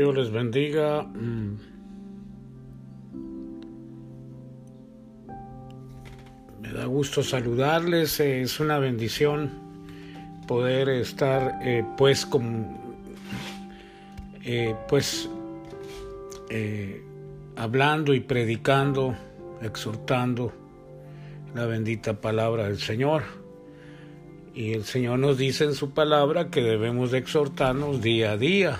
Dios les bendiga. Mm. Me da gusto saludarles. Es una bendición poder estar eh, pues con eh, pues eh, hablando y predicando, exhortando la bendita palabra del Señor. Y el Señor nos dice en su palabra que debemos de exhortarnos día a día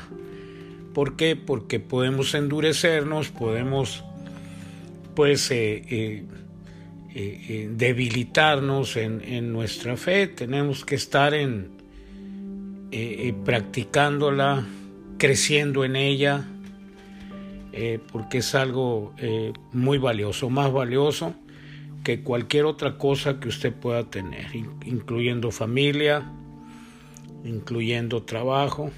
¿Por qué? Porque podemos endurecernos, podemos pues eh, eh, eh, debilitarnos en, nuestra fe, tenemos que estar en practicándola, creciendo en ella, porque es algo muy valioso, más valioso que cualquier otra cosa que usted pueda tener, incluyendo familia, incluyendo trabajo.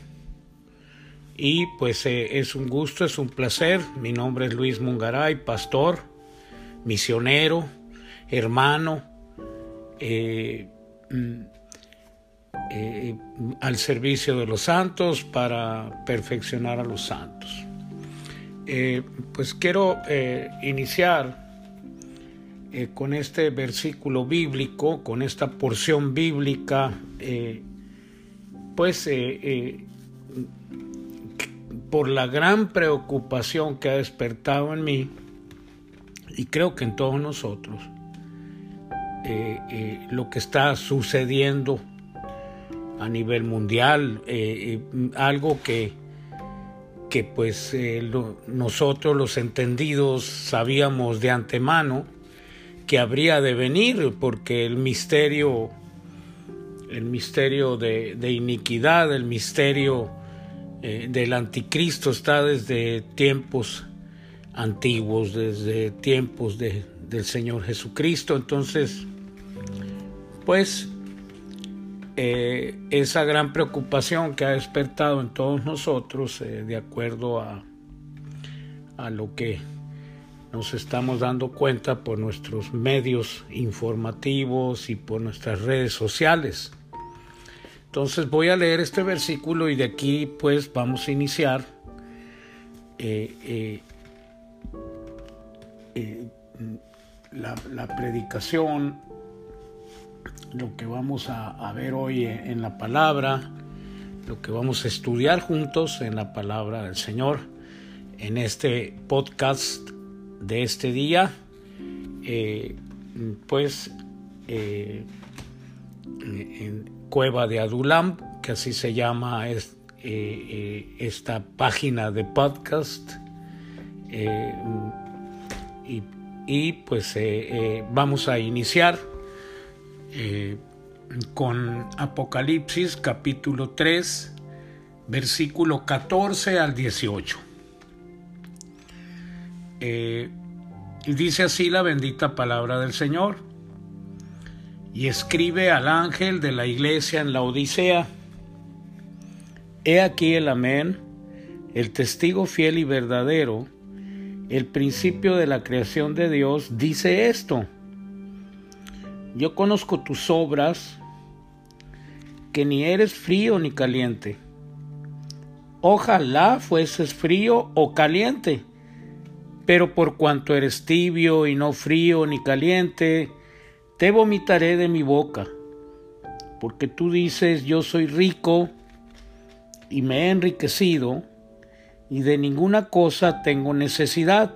Y pues eh, es un gusto, es un placer. Mi nombre es Luis Mungaray, pastor, misionero, hermano, eh, mm, eh, al servicio de los santos para perfeccionar a los santos. pues quiero iniciar con este versículo bíblico, con esta porción bíblica, pues por la gran preocupación que ha despertado en mí y creo que en todos nosotros eh, eh, lo que está sucediendo a nivel mundial, eh, algo que, que pues nosotros los entendidos sabíamos de antemano que habría de venir, porque el misterio, el misterio de, de iniquidad, el misterio eh, del anticristo está desde tiempos antiguos, desde tiempos de, del Señor Jesucristo. Entonces, pues eh, esa gran preocupación que ha despertado en todos nosotros, eh, de acuerdo a, a lo que nos estamos dando cuenta por nuestros medios informativos y por nuestras redes sociales. Entonces voy a leer este versículo y de aquí pues vamos a iniciar. Eh, eh, eh, la, predicación, lo que vamos a, ver hoy en la palabra, lo que vamos a estudiar juntos en la palabra del Señor, en este podcast de este día, pues en, Cueva de Adulam, que así se llama eh, eh, esta página de podcast. Eh, y, pues vamos a iniciar con Apocalipsis capítulo 3, versículo 14 al 18. y dice así la bendita palabra del Señor y escribe al ángel de la iglesia en la Odisea, He aquí el amén, el testigo fiel y verdadero, el principio de la creación de Dios, dice esto. Yo conozco tus obras, que ni eres frío ni caliente. Ojalá fueses frío o caliente, pero por cuanto eres tibio y no frío ni caliente, te vomitaré de mi boca, porque tú dices, yo soy rico y me he enriquecido, y de ninguna cosa tengo necesidad.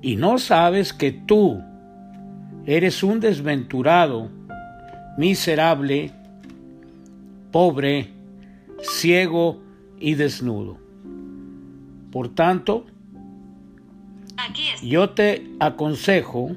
Y no sabes que tú eres un desventurado, miserable, pobre, ciego y desnudo. Por tanto, yo te aconsejo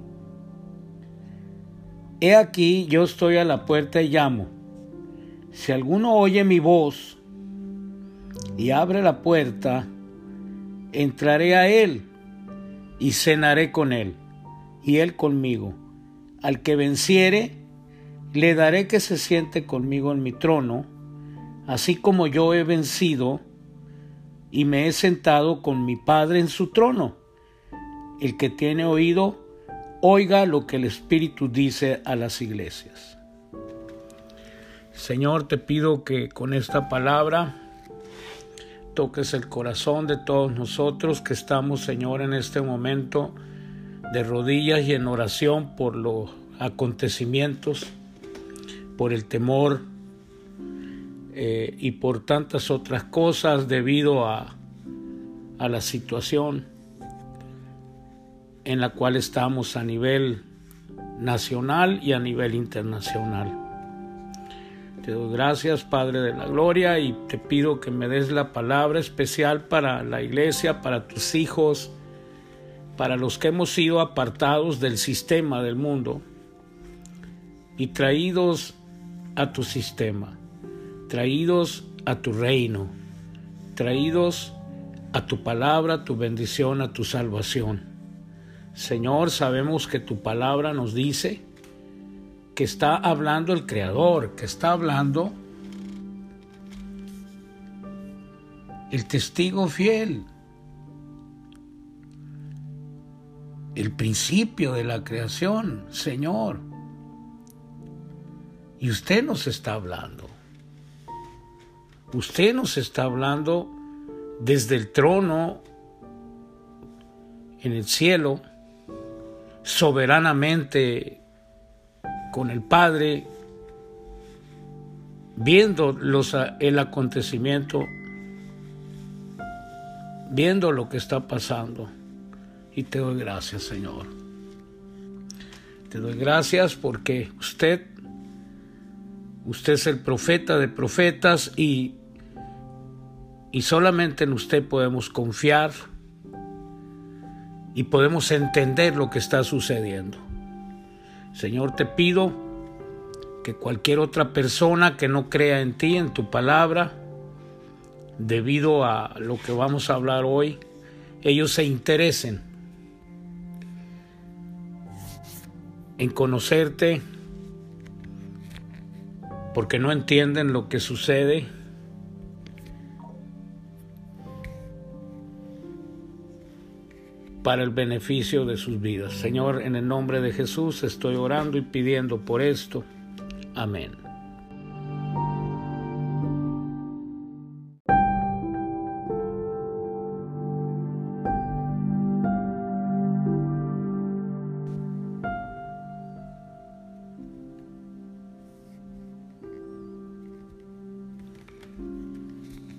He aquí yo estoy a la puerta y llamo. Si alguno oye mi voz y abre la puerta, entraré a él y cenaré con él, y él conmigo. Al que venciere, le daré que se siente conmigo en mi trono, así como yo he vencido y me he sentado con mi Padre en su trono. El que tiene oído, oiga lo que el Espíritu dice a las iglesias. Señor, te pido que con esta palabra toques el corazón de todos nosotros que estamos, Señor, en este momento de rodillas y en oración por los acontecimientos, por el temor eh, y por tantas otras cosas debido a, a la situación en la cual estamos a nivel nacional y a nivel internacional. Te doy gracias, Padre de la Gloria, y te pido que me des la palabra especial para la iglesia, para tus hijos, para los que hemos sido apartados del sistema del mundo y traídos a tu sistema, traídos a tu reino, traídos a tu palabra, a tu bendición, a tu salvación. Señor, sabemos que tu palabra nos dice que está hablando el Creador, que está hablando el testigo fiel, el principio de la creación, Señor. Y usted nos está hablando. Usted nos está hablando desde el trono en el cielo, soberanamente con el Padre, viendo los, el acontecimiento, viendo lo que está pasando. Y te doy gracias, Señor. Te doy gracias porque usted, usted es el profeta de profetas y, y solamente en usted podemos confiar y podemos entender lo que está sucediendo. Señor, te pido que cualquier otra persona que no crea en ti, en tu palabra, debido a lo que vamos a hablar hoy, ellos se interesen en conocerte porque no entienden lo que sucede para el beneficio de sus vidas. Señor, en el nombre de Jesús estoy orando y pidiendo por esto. Amén.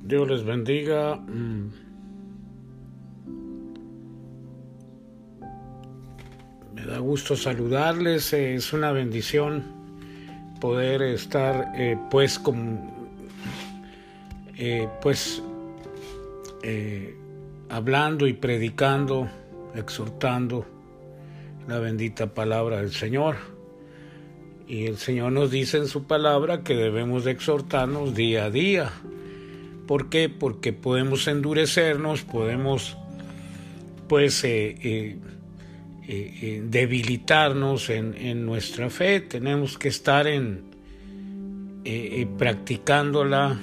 Dios les bendiga. Mm. da gusto saludarles, es una bendición poder estar eh, pues con eh, pues eh, hablando y predicando, exhortando la bendita palabra del Señor. Y el Señor nos dice en su palabra que debemos de exhortarnos día a día. ¿Por qué? Porque podemos endurecernos, podemos pues eh, eh, debilitarnos en, nuestra fe, tenemos que estar en eh, practicándola,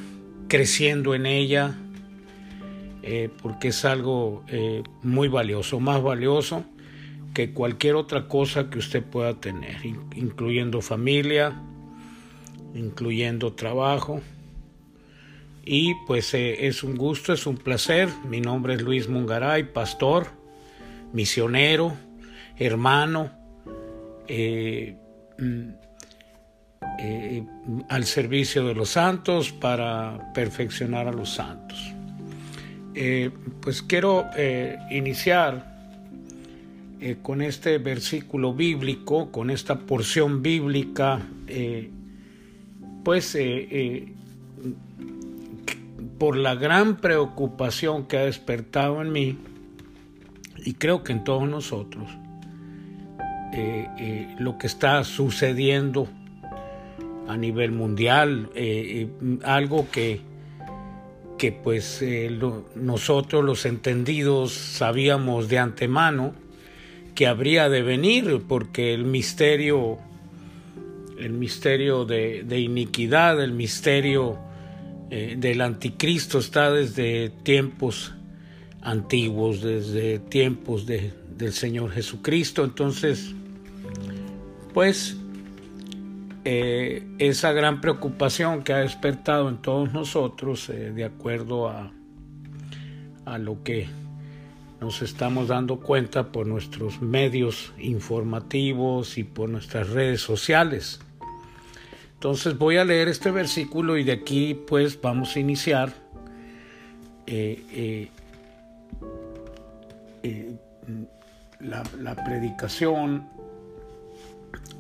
creciendo en ella, porque es algo muy valioso, más valioso que cualquier otra cosa que usted pueda tener, incluyendo familia, incluyendo trabajo. Y pues es un gusto, es un placer. Mi nombre es Luis Mungaray, pastor, misionero hermano, eh, mm, eh, al servicio de los santos para perfeccionar a los santos. Eh, pues quiero iniciar con este versículo bíblico, con esta porción bíblica, pues por la gran preocupación que ha despertado en mí, y creo que en todos nosotros, eh, eh, lo que está sucediendo a nivel mundial, eh, algo que, que pues nosotros los entendidos sabíamos de antemano que habría de venir porque el misterio el misterio de, iniquidad el misterio del anticristo está desde tiempos antiguos desde tiempos de, del Señor Jesucristo entonces pues eh, esa gran preocupación que ha despertado en todos nosotros, eh, de acuerdo a, a lo que nos estamos dando cuenta por nuestros medios informativos y por nuestras redes sociales. Entonces voy a leer este versículo y de aquí pues vamos a iniciar eh, la, predicación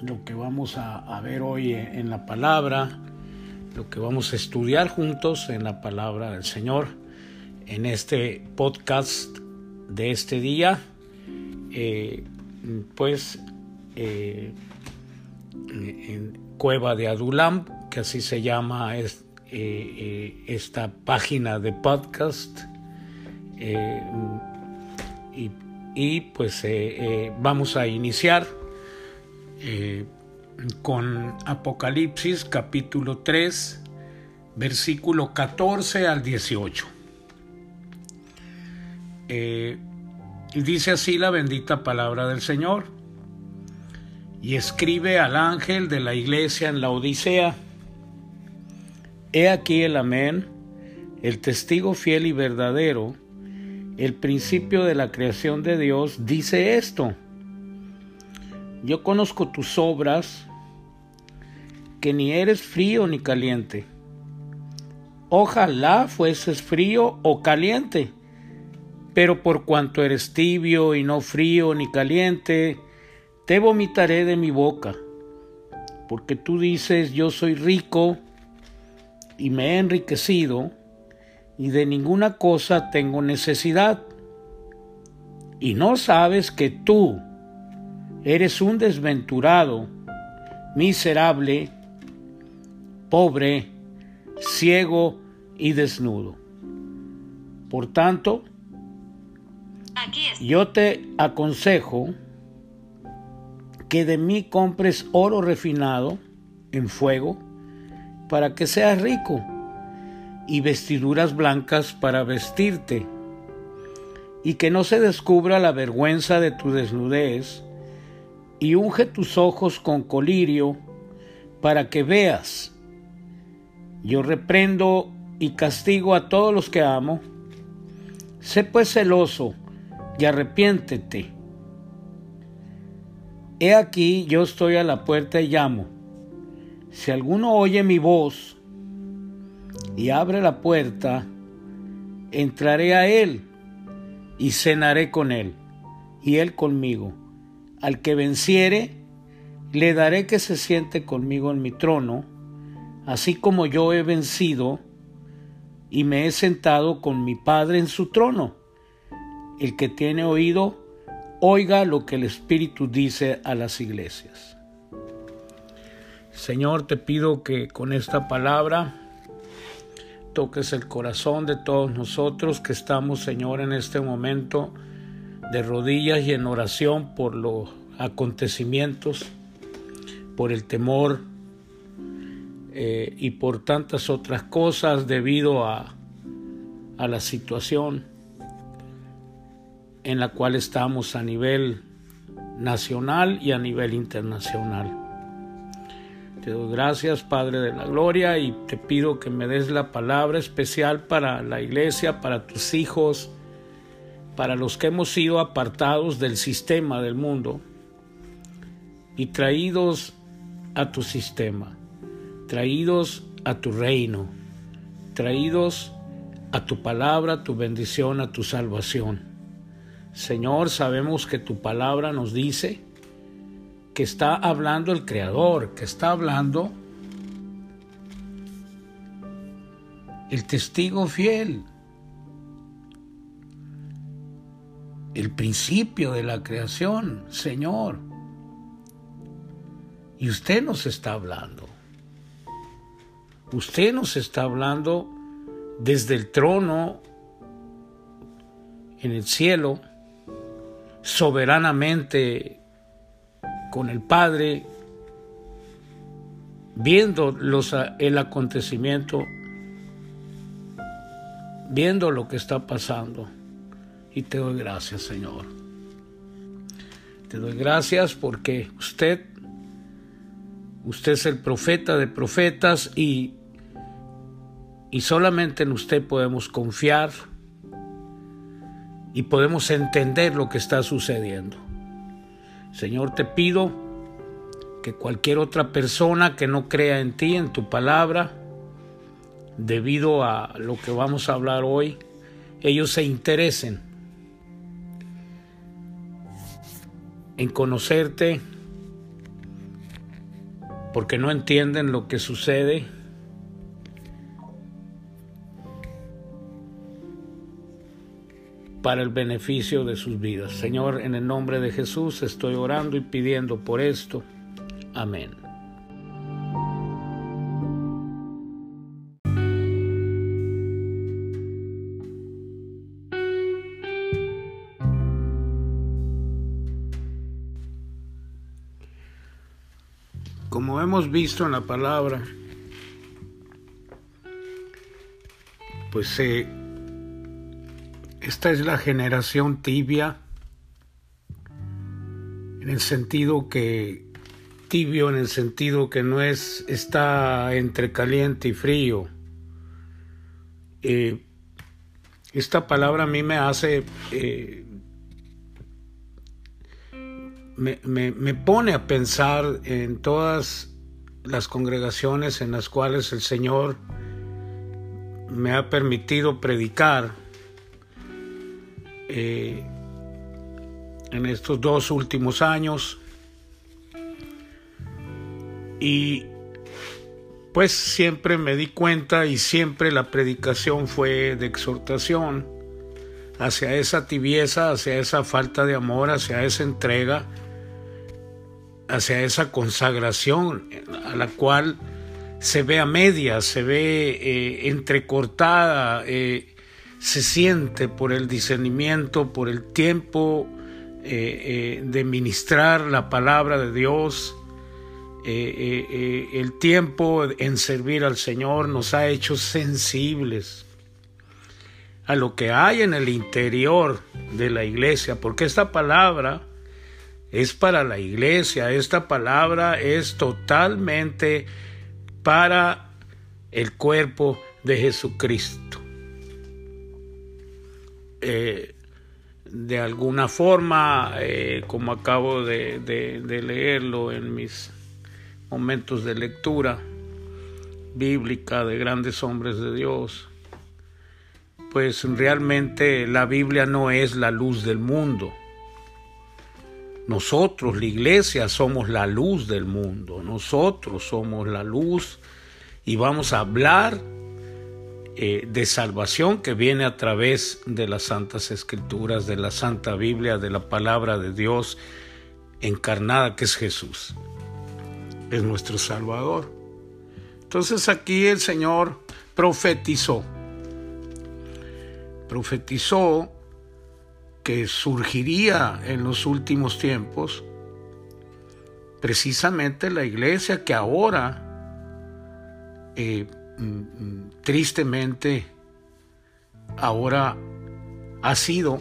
lo que vamos a, ver hoy en la palabra, lo que vamos a estudiar juntos en la palabra del Señor, en este podcast de este día, eh, pues eh, en Cueva de Adulam, que así se llama eh, esta página de podcast. Y, y, pues vamos a iniciar eh, con Apocalipsis capítulo 3, versículo 14 al 18. Eh, y dice así la bendita palabra del Señor. Y escribe al ángel de la iglesia en la Odisea. He aquí el amén, el testigo fiel y verdadero, el principio de la creación de Dios, dice esto yo conozco tus obras, que ni eres frío ni caliente. Ojalá fueses frío o caliente, pero por cuanto eres tibio y no frío ni caliente, te vomitaré de mi boca, porque tú dices yo soy rico y me he enriquecido, y de ninguna cosa tengo necesidad. Y no sabes que tú, Eres un desventurado, miserable, pobre, ciego y desnudo. Por tanto, yo te aconsejo que de mí compres oro refinado en fuego para que seas rico y vestiduras blancas para vestirte y que no se descubra la vergüenza de tu desnudez y unge tus ojos con colirio para que veas. Yo reprendo y castigo a todos los que amo. Sé pues celoso y arrepiéntete. He aquí yo estoy a la puerta y llamo. Si alguno oye mi voz y abre la puerta, entraré a él y cenaré con él y él conmigo. Al que venciere, le daré que se siente conmigo en mi trono, así como yo he vencido y me he sentado con mi Padre en su trono. El que tiene oído, oiga lo que el Espíritu dice a las iglesias. Señor, te pido que con esta palabra toques el corazón de todos nosotros que estamos, Señor, en este momento de rodillas y en oración por los acontecimientos, por el temor eh, y por tantas otras cosas debido a, a la situación en la cual estamos a nivel nacional y a nivel internacional. Te doy gracias, Padre de la Gloria, y te pido que me des la palabra especial para la iglesia, para tus hijos, para los que hemos sido apartados del sistema del mundo y traídos a tu sistema, traídos a tu reino, traídos a tu palabra, a tu bendición, a tu salvación. Señor, sabemos que tu palabra nos dice que está hablando el Creador, que está hablando el testigo fiel, el principio de la creación, Señor. Y usted nos está hablando. Usted nos está hablando desde el trono en el cielo, soberanamente con el Padre, viendo los, el acontecimiento, viendo lo que está pasando. Y te doy gracias, Señor. Te doy gracias porque usted, usted es el profeta de profetas y, y solamente en usted podemos confiar y podemos entender lo que está sucediendo. Señor, te pido que cualquier otra persona que no crea en ti, en tu palabra, debido a lo que vamos a hablar hoy, ellos se interesen en conocerte porque no entienden lo que sucede para el beneficio de sus vidas. Señor, en el nombre de Jesús estoy orando y pidiendo por esto. Amén. Como hemos visto en la palabra, pues se esta es la generación tibia, en el sentido que, tibio en el sentido que no es, está entre caliente y frío. Eh, esta palabra a mí me hace, eh, me, me pone a pensar en todas las congregaciones en las cuales el Señor me ha permitido predicar eh, en estos dos últimos años. Y pues siempre me di cuenta y siempre la predicación fue de exhortación hacia esa tibieza, hacia esa falta de amor, hacia esa entrega, hacia esa consagración a la cual se ve a medias, se ve eh, entrecortada, eh, se siente por el discernimiento, por el tiempo eh, eh, de ministrar la palabra de Dios, eh, el tiempo en servir al Señor nos ha hecho sensibles a lo que hay en el interior de la iglesia, porque esta palabra es para la iglesia, esta palabra es totalmente para el cuerpo de Jesucristo. Eh, de alguna forma, eh, como acabo de, leerlo en mis momentos de lectura bíblica de grandes hombres de Dios, pues realmente la Biblia no es la luz del mundo. Nosotros, la iglesia, somos la luz del mundo. Nosotros somos la luz y vamos a hablar eh, de salvación que viene a través de las santas escrituras, de la Santa Biblia, de la palabra de Dios encarnada que es Jesús. Es nuestro Salvador. Entonces aquí el Señor profetizó. Profetizó que surgiría en los últimos tiempos precisamente la iglesia que ahora eh, tristemente ahora ha sido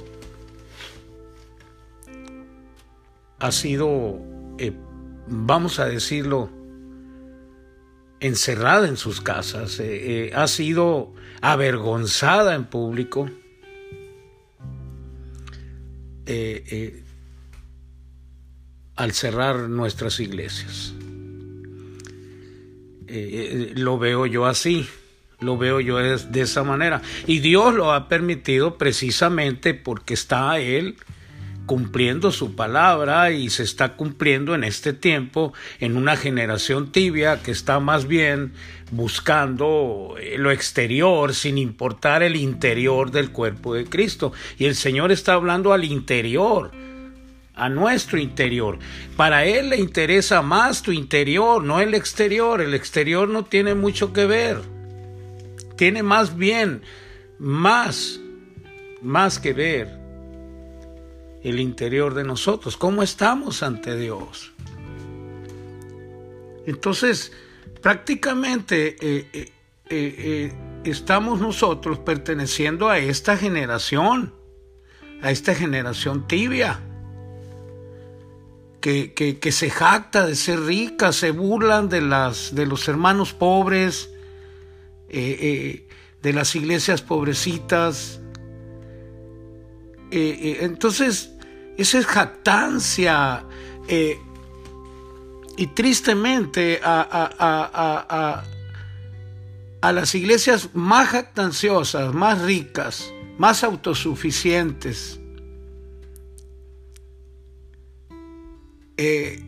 ha sido eh, vamos a decirlo encerrada en sus casas eh, eh, ha sido avergonzada en público al cerrar nuestras iglesias eh, lo veo yo así, lo veo yo de, esa manera. Y Dios lo ha permitido precisamente porque está Él cumpliendo su palabra y se está cumpliendo en este tiempo en una generación tibia que está más bien buscando lo exterior sin importar el interior del cuerpo de Cristo. Y el Señor está hablando al interior a nuestro interior. Para Él le interesa más tu interior, no el exterior. El exterior no tiene mucho que ver. tiene más bien, más, más que ver el interior de nosotros, cómo estamos ante Dios. Entonces, prácticamente eh, eh, eh, estamos nosotros perteneciendo a esta generación, a esta generación tibia. Que, que, se jacta de ser rica, se burlan de, las, de los hermanos pobres, de las iglesias pobrecitas. entonces, esa es jactancia y tristemente a, las iglesias más jactanciosas, más ricas, más autosuficientes, eh,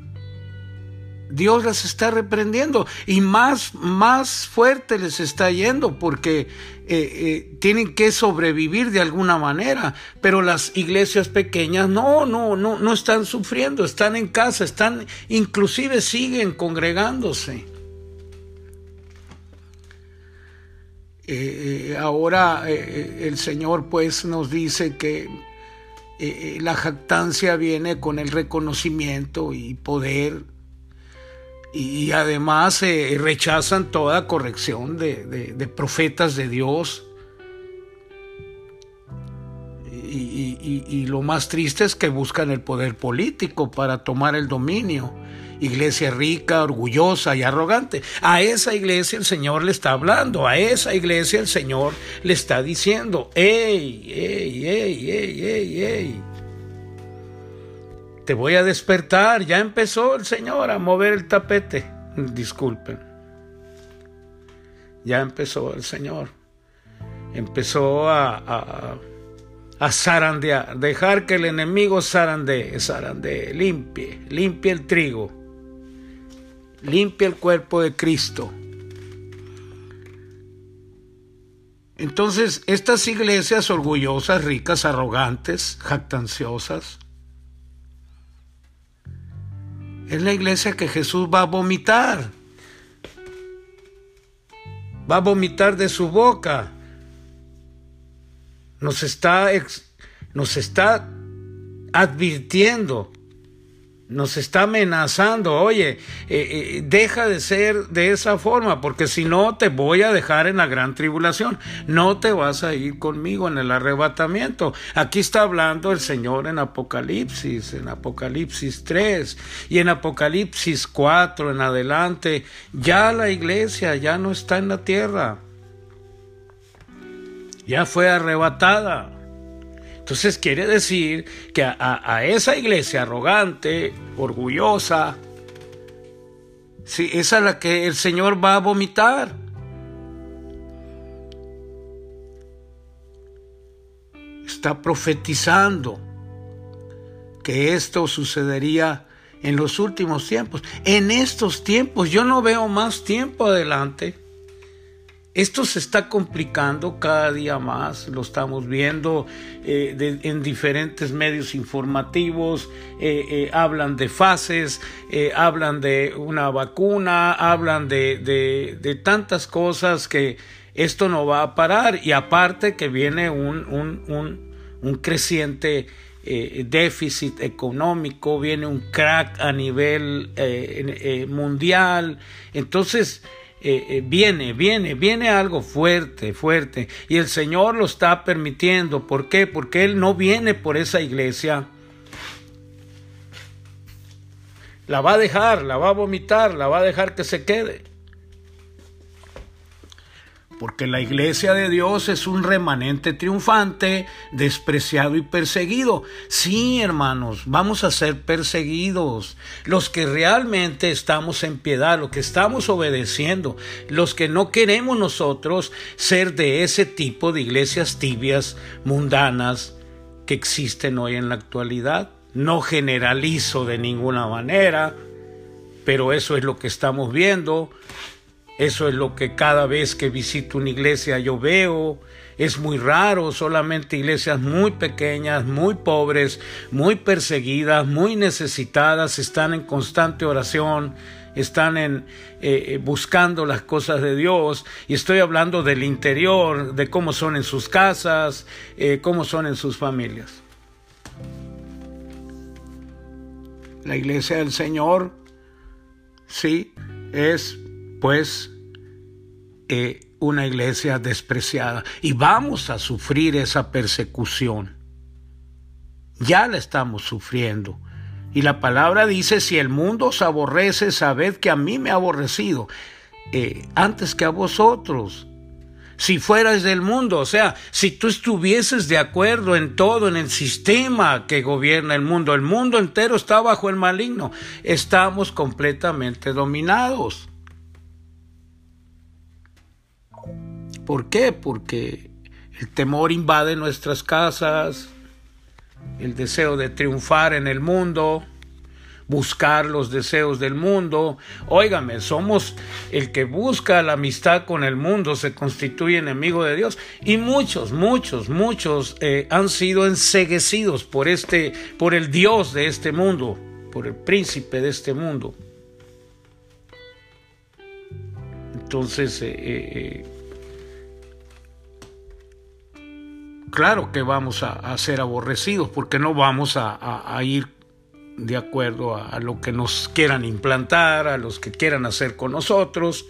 Dios las está reprendiendo y más, más fuerte les está yendo porque eh, eh, tienen que sobrevivir de alguna manera. Pero las iglesias pequeñas no, no, no, no están sufriendo, están en casa, están, inclusive siguen congregándose. Ahora el Señor pues nos dice que la jactancia viene con el reconocimiento y poder y además eh, rechazan toda corrección de, profetas de Dios. Y, lo más triste es que buscan el poder político para tomar el dominio. Iglesia rica, orgullosa y arrogante. A esa iglesia el Señor le está hablando, a esa iglesia el Señor le está diciendo, ¡Ey, ey, ey, ey, ey, ey! te voy a despertar. Ya empezó el Señor a mover el tapete. Disculpen. Ya empezó el Señor. Empezó a, a, a zarandear, dejar que el enemigo zarandee, zarandee, limpie, limpie el trigo, limpie el cuerpo de Cristo. Entonces, estas iglesias orgullosas, ricas, arrogantes, jactanciosas, es la iglesia que Jesús va a vomitar. Va a vomitar de su boca. Nos está, nos está advirtiendo nos está amenazando, oye, eh, eh, deja de ser de esa forma, porque si no te voy a dejar en la gran tribulación, no te vas a ir conmigo en el arrebatamiento. Aquí está hablando el Señor en Apocalipsis, en Apocalipsis 3 y en Apocalipsis 4 en adelante, ya la iglesia ya no está en la tierra, ya fue arrebatada. Entonces quiere decir que a, esa iglesia arrogante, orgullosa, sí, esa es la que el Señor va a vomitar. Está profetizando que esto sucedería en los últimos tiempos. En estos tiempos, yo no veo más tiempo adelante. Esto se está complicando cada día más, lo estamos viendo eh, en diferentes medios informativos, eh, eh, hablan de fases, hablan de una vacuna, hablan de, tantas cosas que esto no va a parar y aparte que viene un, un creciente déficit económico, viene un crack a nivel mundial, entonces eh, eh, viene, viene, viene algo fuerte, fuerte. Y el Señor lo está permitiendo. ¿Por qué? Porque Él no viene por esa iglesia. La va a dejar, la va a vomitar, la va a dejar que se quede porque la iglesia de Dios es un remanente triunfante, despreciado y perseguido. Sí, hermanos, vamos a ser perseguidos. Los que realmente estamos en piedad, los que estamos obedeciendo, los que no queremos nosotros ser de ese tipo de iglesias tibias, mundanas, que existen hoy en la actualidad. No generalizo de ninguna manera, pero eso es lo que estamos viendo. Eso es lo que cada vez que visito una iglesia yo veo. Es muy raro, solamente iglesias muy pequeñas, muy pobres, muy perseguidas, muy necesitadas, están en constante oración, están en, eh, buscando las cosas de Dios y estoy hablando del interior, de cómo son en sus casas, eh, cómo son en sus familias. La iglesia del Señor, sí, es pues eh, una iglesia despreciada y vamos a sufrir esa persecución. Ya la estamos sufriendo. Y la palabra dice, si el mundo os aborrece, sabed que a mí me ha aborrecido eh, antes que a vosotros. Si fueras del mundo, o sea, si tú estuvieses de acuerdo en todo, en el sistema que gobierna el mundo, el mundo entero está bajo el maligno, estamos completamente dominados. ¿Por qué? Porque el temor invade nuestras casas, el deseo de triunfar en el mundo, buscar los deseos del mundo. Óigame, somos el que busca la amistad con el mundo, se constituye enemigo de Dios. Y muchos, muchos, muchos eh, han sido enseguecidos por este, por el Dios de este mundo, por el príncipe de este mundo. Entonces, eh, eh, claro que vamos a, ser aborrecidos porque no vamos a, ir de acuerdo a, lo que nos quieran implantar, a los que quieran hacer con nosotros.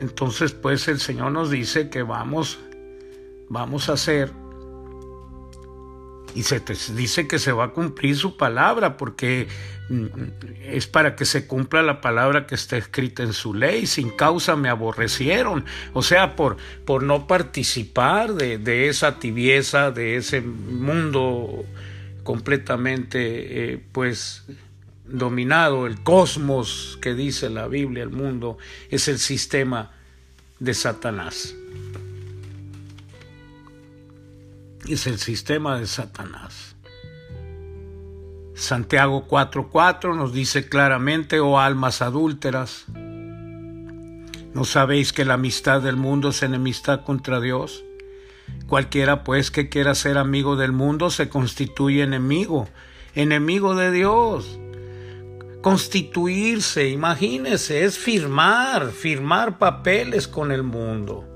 Entonces, pues el Señor nos dice que vamos, vamos a hacer y se dice que se va a cumplir su palabra porque mm, es para que se cumpla la palabra que está escrita en su ley. Sin causa me aborrecieron. O sea, por, por no participar de, esa tibieza, de ese mundo completamente, eh, pues, dominado, el cosmos que dice la Biblia, el mundo, es el sistema de Satanás. Es el sistema de Satanás. Santiago 4:4 nos dice claramente, oh almas adúlteras, ¿no sabéis que la amistad del mundo es enemistad contra Dios? Cualquiera pues que quiera ser amigo del mundo se constituye enemigo, enemigo de Dios. Constituirse, imagínese, es firmar, firmar papeles con el mundo.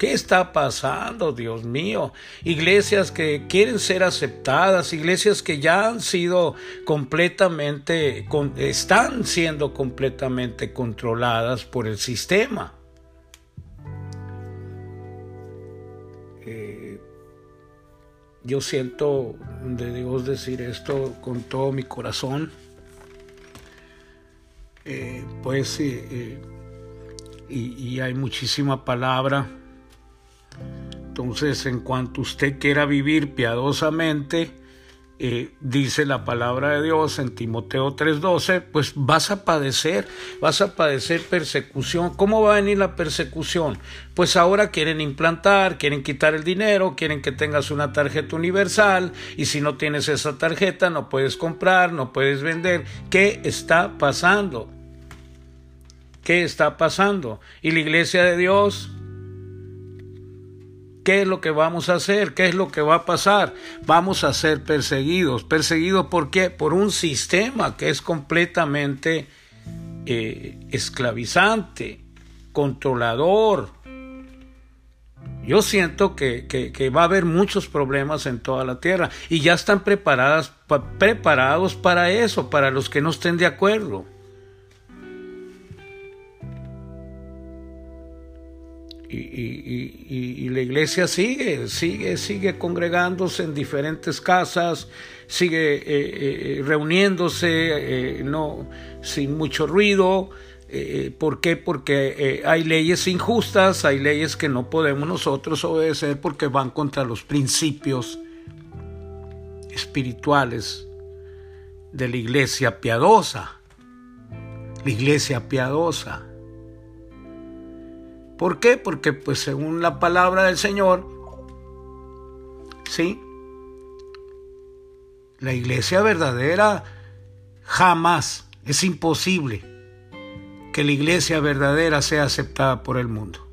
¿Qué está pasando, Dios mío? Iglesias que quieren ser aceptadas, iglesias que ya han sido completamente, están siendo completamente controladas por el sistema. Eh, yo siento de Dios decir esto con todo mi corazón. Eh, pues eh, y hay muchísima palabra entonces, en cuanto usted quiera vivir piadosamente, eh, dice la palabra de Dios en Timoteo 3:12, pues vas a padecer, vas a padecer persecución. ¿Cómo va a venir la persecución? Pues ahora quieren implantar, quieren quitar el dinero, quieren que tengas una tarjeta universal y si no tienes esa tarjeta no puedes comprar, no puedes vender. ¿Qué está pasando? ¿Qué está pasando? ¿Y la iglesia de Dios? ¿Qué es lo que vamos a hacer? ¿Qué es lo que va a pasar? Vamos a ser perseguidos. ¿Perseguidos por qué? Por un sistema que es completamente eh, esclavizante, controlador. Yo siento que, que, va a haber muchos problemas en toda la tierra y ya están preparadas, preparados para eso, para los que no estén de acuerdo. Y, la iglesia sigue, sigue, sigue congregándose en diferentes casas, sigue eh, eh, reuniéndose, eh, no, sin mucho ruido. ¿Por qué? Porque hay leyes injustas, hay leyes que no podemos nosotros obedecer porque van contra los principios espirituales de la iglesia piadosa. La iglesia piadosa. ¿Por qué? Porque pues según la palabra del Señor, ¿sí? La iglesia verdadera jamás, es imposible que la iglesia verdadera sea aceptada por el mundo.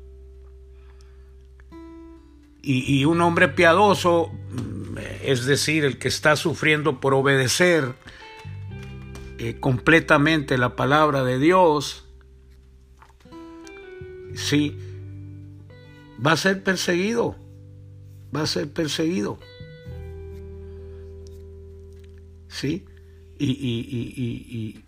Y, un hombre piadoso, es decir, el que está sufriendo por obedecer eh, completamente la palabra de Dios, sí, va a ser perseguido, va a ser perseguido. ¿Sí? Y, y,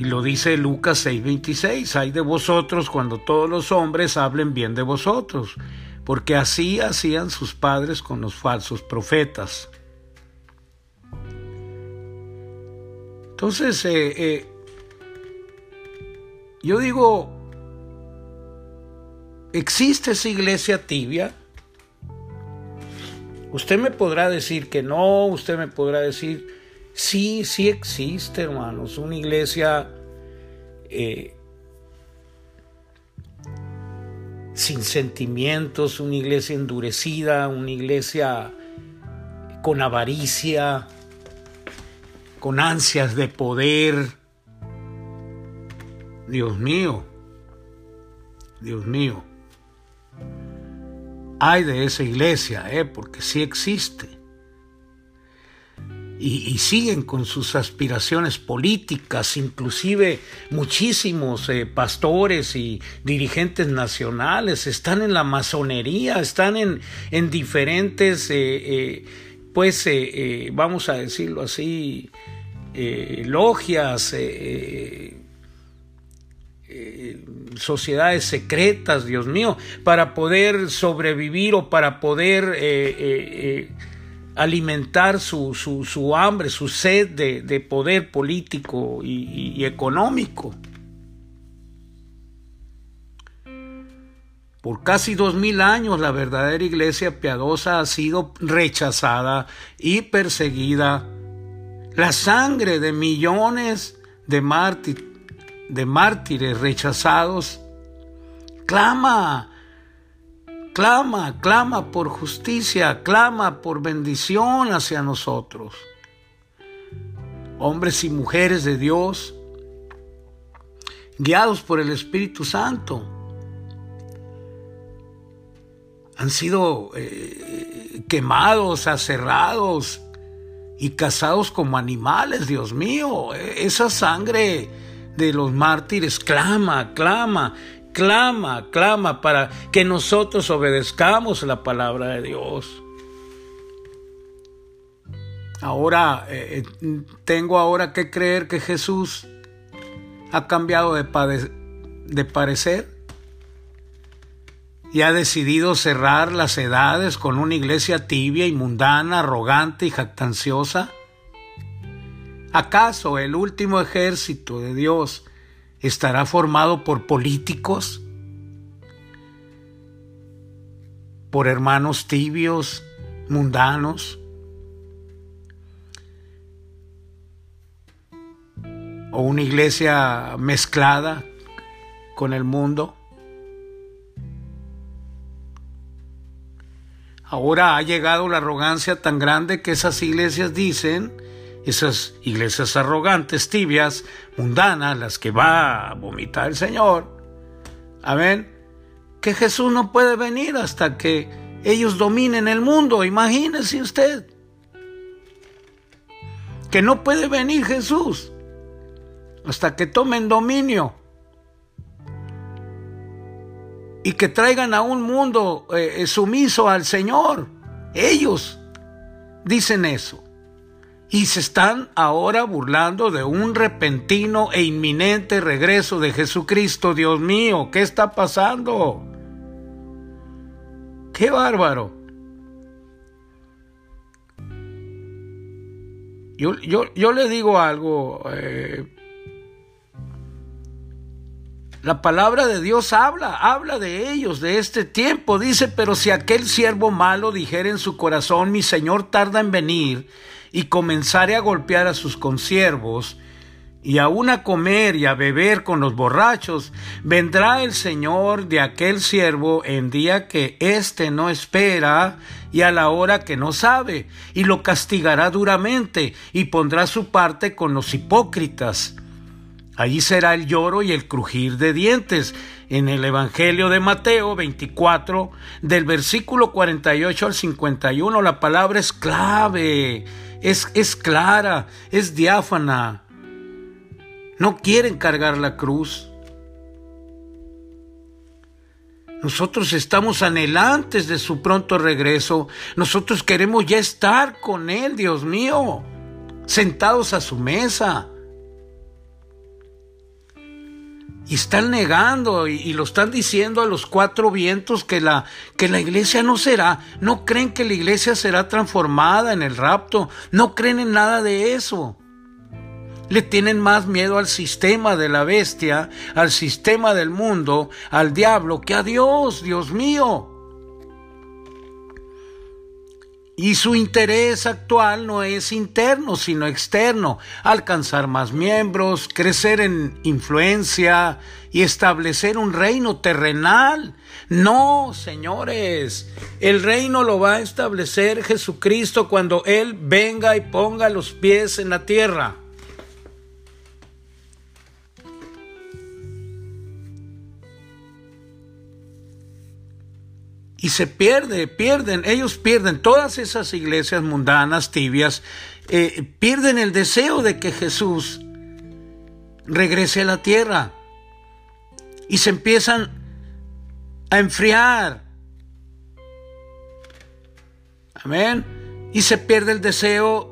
y lo dice Lucas 6:26, hay de vosotros cuando todos los hombres hablen bien de vosotros, porque así hacían sus padres con los falsos profetas. Entonces, eh, eh, yo digo, ¿existe esa iglesia tibia? Usted me podrá decir que no, usted me podrá decir, sí, sí existe, hermanos, una iglesia eh, sin sentimientos, una iglesia endurecida, una iglesia con avaricia, con ansias de poder. Dios mío, Dios mío. Hay de esa iglesia, ¿eh? porque sí existe. Y, siguen con sus aspiraciones políticas, inclusive muchísimos eh, pastores y dirigentes nacionales están en la masonería, están en, en diferentes eh, eh, pues vamos a decirlo así, eh, sociedades secretas, Dios mío, para poder sobrevivir o para poder alimentar su, su, hambre, su sed de, poder político y económico. Por casi dos mil años la verdadera iglesia piadosa ha sido rechazada y perseguida. La sangre de millones de, de mártires rechazados clama, clama, clama por justicia, clama por bendición hacia nosotros. Hombres y mujeres de Dios, guiados por el Espíritu Santo han sido eh, quemados, aserrados y cazados como animales, Dios mío. E, esa sangre de los mártires clama, clama, clama, clama para que nosotros obedezcamos la palabra de Dios. Ahora, eh, eh, tengo ahora que creer que Jesús ha cambiado de, de parecer y ha decidido cerrar las edades con una iglesia tibia y mundana, arrogante y jactanciosa? ¿Acaso el último ejército de Dios estará formado por políticos? ¿Por hermanos tibios, mundanos? ¿O una iglesia mezclada con el mundo? Ahora ha llegado la arrogancia tan grande que esas iglesias dicen, esas iglesias arrogantes, tibias, mundanas, las que va a vomitar el Señor, amén, que Jesús no puede venir hasta que ellos dominen el mundo, imagínese usted, que no puede venir Jesús hasta que tomen dominio y que traigan a un mundo eh, sumiso al Señor. Ellos dicen eso. Y se están ahora burlando de un repentino e inminente regreso de Jesucristo. Dios mío, ¿qué está pasando? ¡Qué bárbaro! Yo, yo, yo le digo algo, eh, la palabra de Dios habla, habla de ellos, de este tiempo. Dice, pero si aquel siervo malo dijera en su corazón, mi Señor tarda en venir, y comenzare a golpear a sus consiervos, y aún a comer y a beber con los borrachos, vendrá el Señor de aquel siervo en día que éste no espera y a la hora que no sabe, y lo castigará duramente, y pondrá su parte con los hipócritas. Allí será el lloro y el crujir de dientes. En el Evangelio de Mateo 24, del versículo 48 al 51, la palabra es clave, es, es clara, es diáfana. no quieren cargar la cruz. Nosotros estamos anhelantes de su pronto regreso. Nosotros queremos ya estar con Él, Dios mío, sentados a su mesa. Y están negando y, lo están diciendo a los cuatro vientos que la, que la iglesia no será. No creen que la iglesia será transformada en el rapto. No creen en nada de eso. Le tienen más miedo al sistema de la bestia, al sistema del mundo, al diablo, que a Dios, Dios mío. Y su interés actual no es interno, sino externo, alcanzar más miembros, crecer en influencia y establecer un reino terrenal. No, señores, el reino lo va a establecer Jesucristo cuando Él venga y ponga los pies en la tierra. Y se pierde, pierden, ellos pierden todas esas iglesias mundanas, tibias, eh, pierden el deseo de que Jesús regrese a la tierra y se empiezan a enfriar. Amén. Y se pierde el deseo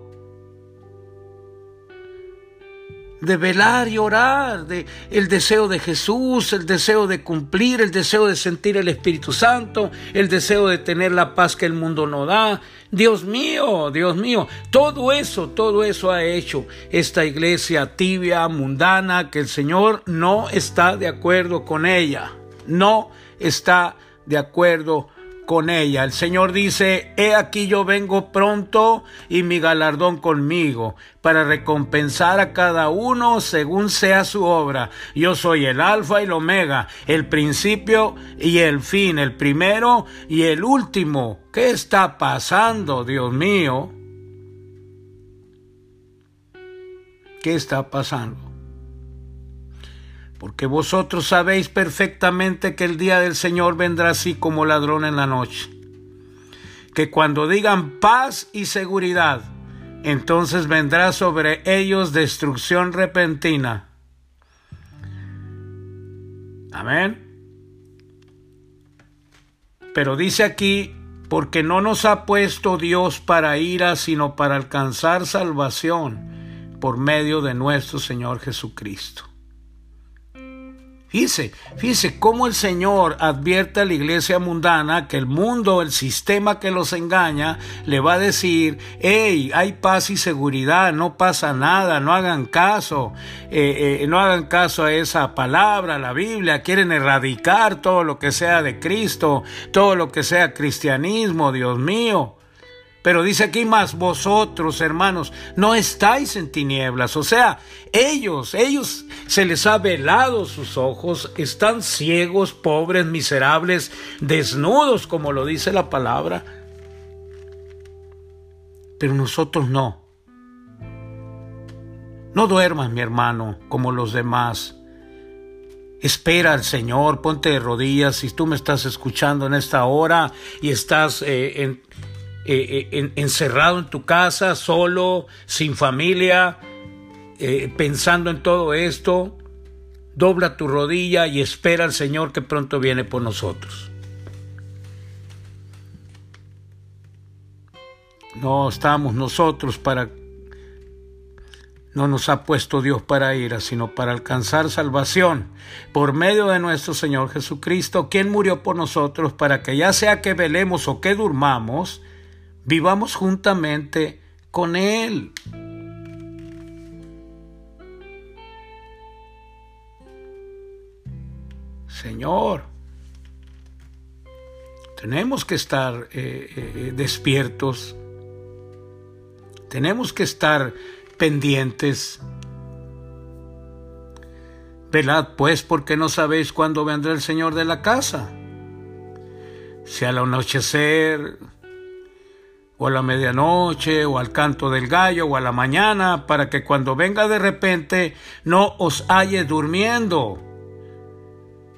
de velar y orar, de el deseo de Jesús, el deseo de cumplir, el deseo de sentir el Espíritu Santo, el deseo de tener la paz que el mundo no da. Dios mío, Dios mío, todo eso, todo eso ha hecho esta iglesia tibia, mundana, que el Señor no está de acuerdo con ella, no está de acuerdo con ella. El Señor dice, he aquí yo vengo pronto y mi galardón conmigo, para recompensar a cada uno según sea su obra. Yo soy el alfa y el omega, el principio y el fin, el primero y el último. ¿Qué está pasando, Dios mío? ¿Qué está pasando? Porque vosotros sabéis perfectamente que el día del Señor vendrá así como ladrón en la noche. Que cuando digan paz y seguridad, entonces vendrá sobre ellos destrucción repentina. Amén. Pero dice aquí, porque no nos ha puesto Dios para ira, sino para alcanzar salvación por medio de nuestro Señor Jesucristo. Fíjese, fíjese cómo el Señor advierte a la iglesia mundana que el mundo, el sistema que los engaña, le va a decir, hey, hay paz y seguridad, no pasa nada, no hagan caso, eh, eh, no hagan caso a esa palabra, la Biblia, quieren erradicar todo lo que sea de Cristo, todo lo que sea cristianismo, Dios mío. Pero dice aquí más, vosotros, hermanos, no estáis en tinieblas. O sea, ellos, ellos se les ha velado sus ojos, están ciegos, pobres, miserables, desnudos, como lo dice la palabra. Pero nosotros no. No duermas, mi hermano, como los demás. Espera al Señor, ponte de rodillas. Si tú me estás escuchando en esta hora y estás eh, en eh, eh, encerrado en tu casa, solo, sin familia, eh, pensando en todo esto, dobla tu rodilla y espera al Señor que pronto viene por nosotros. No estamos nosotros para... No nos ha puesto Dios para ira, sino para alcanzar salvación por medio de nuestro Señor Jesucristo, quien murió por nosotros para que ya sea que velemos o que durmamos, vivamos juntamente con Él. Señor, tenemos que estar eh, eh, despiertos, tenemos que estar pendientes. Velad pues porque no sabéis cuándo vendrá el Señor de la casa. Si al anochecer, o a la medianoche, o al canto del gallo, o a la mañana, para que cuando venga de repente no os halle durmiendo.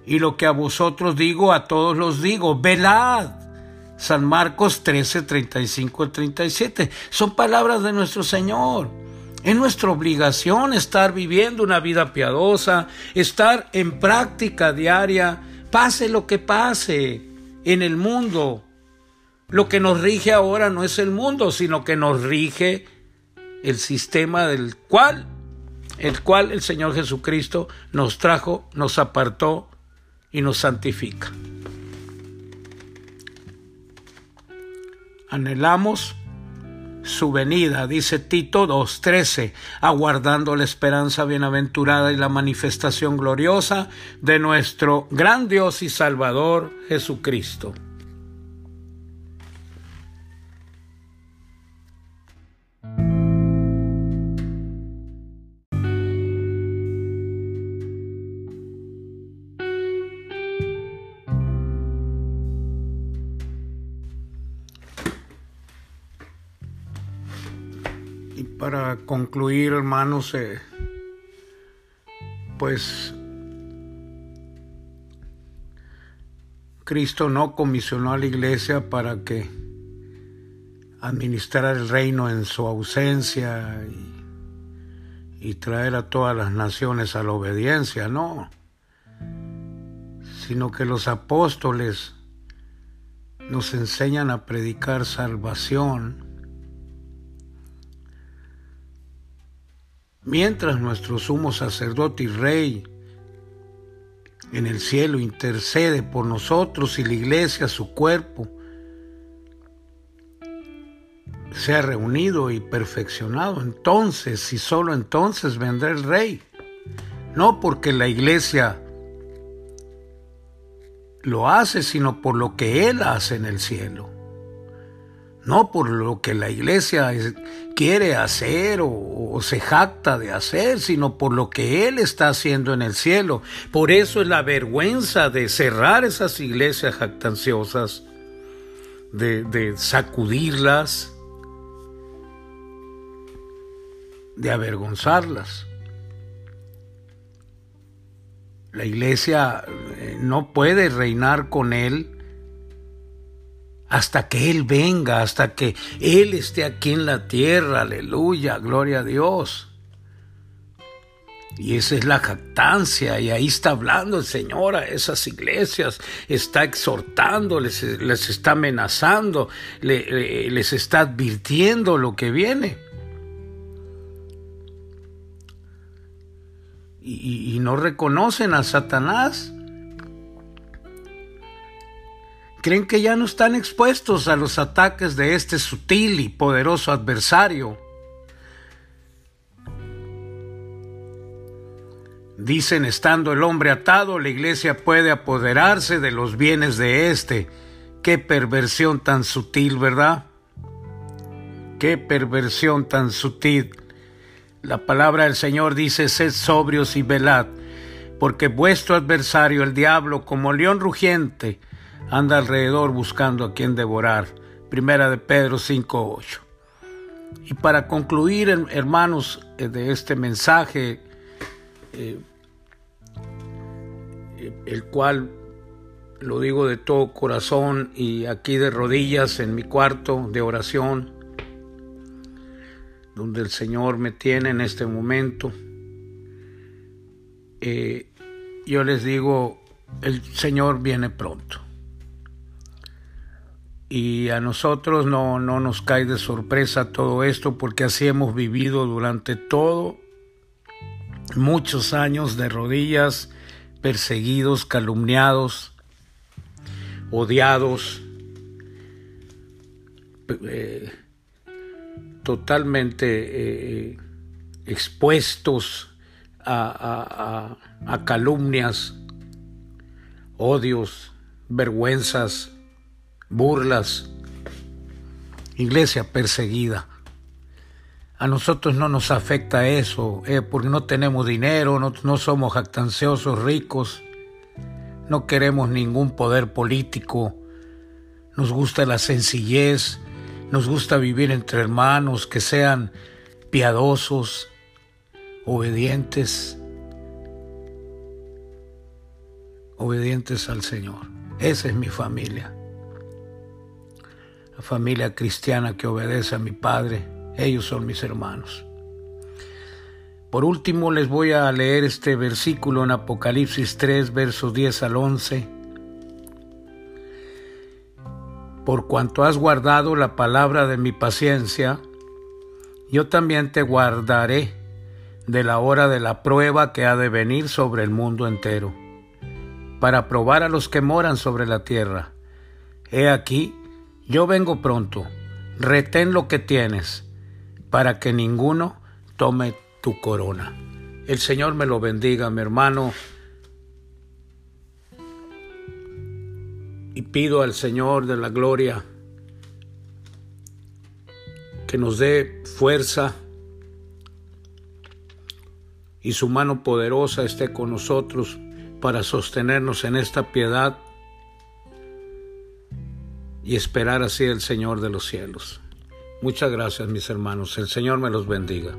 Y lo que a vosotros digo, a todos los digo, velad. San Marcos 13, 35 37. Son palabras de nuestro Señor. Es nuestra obligación estar viviendo una vida piadosa, estar en práctica diaria, pase lo que pase en el mundo. Lo que nos rige ahora no es el mundo, sino que nos rige el sistema del cual el cual el Señor Jesucristo nos trajo, nos apartó y nos santifica. Anhelamos su venida, dice Tito 2.13, aguardando la esperanza bienaventurada y la manifestación gloriosa de nuestro gran Dios y Salvador Jesucristo. Concluir, hermanos, eh, pues Cristo no comisionó a la iglesia para que administrara el reino en su ausencia y, y traer a todas las naciones a la obediencia, no, sino que los apóstoles nos enseñan a predicar salvación Mientras nuestro sumo sacerdote y rey en el cielo intercede por nosotros y la iglesia, su cuerpo, se ha reunido y perfeccionado, entonces y solo entonces vendrá el rey. No porque la iglesia lo hace, sino por lo que él hace en el cielo no por lo que la iglesia quiere hacer o, se jacta de hacer, sino por lo que Él está haciendo en el cielo. Por eso es la vergüenza de cerrar esas iglesias jactanciosas, de, sacudirlas, de avergonzarlas. La iglesia eh, no puede reinar con Él hasta que Él venga, hasta que Él esté aquí en la tierra, aleluya, gloria a Dios. Y esa es la jactancia, y ahí está hablando el Señor a esas iglesias, está exhortando, les, está amenazando, les está advirtiendo lo que viene. y no reconocen a Satanás. Creen que ya no están expuestos a los ataques de este sutil y poderoso adversario. Dicen, estando el hombre atado, la iglesia puede apoderarse de los bienes de éste. Qué perversión tan sutil, ¿verdad? Qué perversión tan sutil. La palabra del Señor dice, sed sobrios y velad, porque vuestro adversario, el diablo, como león rugiente, anda alrededor buscando a quien devorar. Primera de Pedro 5.8. Y para concluir, hermanos, eh, de este mensaje, eh, el cual lo digo de todo corazón y aquí de rodillas en mi cuarto de oración, donde el Señor me tiene en este momento, eh, yo les digo, el Señor viene pronto y a nosotros no, no nos cae de sorpresa todo esto porque así hemos vivido durante todo muchos años de rodillas, perseguidos, calumniados, odiados, eh, totalmente eh, expuestos a, a calumnias, odios, vergüenzas, burlas, iglesia perseguida. A nosotros no nos afecta eso, eh, porque no tenemos dinero, no, no somos jactanciosos, ricos, no queremos ningún poder político, nos gusta la sencillez, nos gusta vivir entre hermanos que sean piadosos, obedientes, obedientes al Señor. Esa es mi familia familia cristiana que obedece a mi Padre, ellos son mis hermanos. Por último les voy a leer este versículo en Apocalipsis 3, versos 10 al 11. Por cuanto has guardado la palabra de mi paciencia, yo también te guardaré de la hora de la prueba que ha de venir sobre el mundo entero, para probar a los que moran sobre la tierra. He aquí, yo vengo pronto, retén lo que tienes, para que ninguno tome tu corona. El Señor me lo bendiga, mi hermano. Y pido al Señor de la gloria que nos dé fuerza y su mano poderosa esté con nosotros para sostenernos en esta piedad y esperar así el Señor de los cielos. Muchas gracias mis hermanos, el Señor me los bendiga.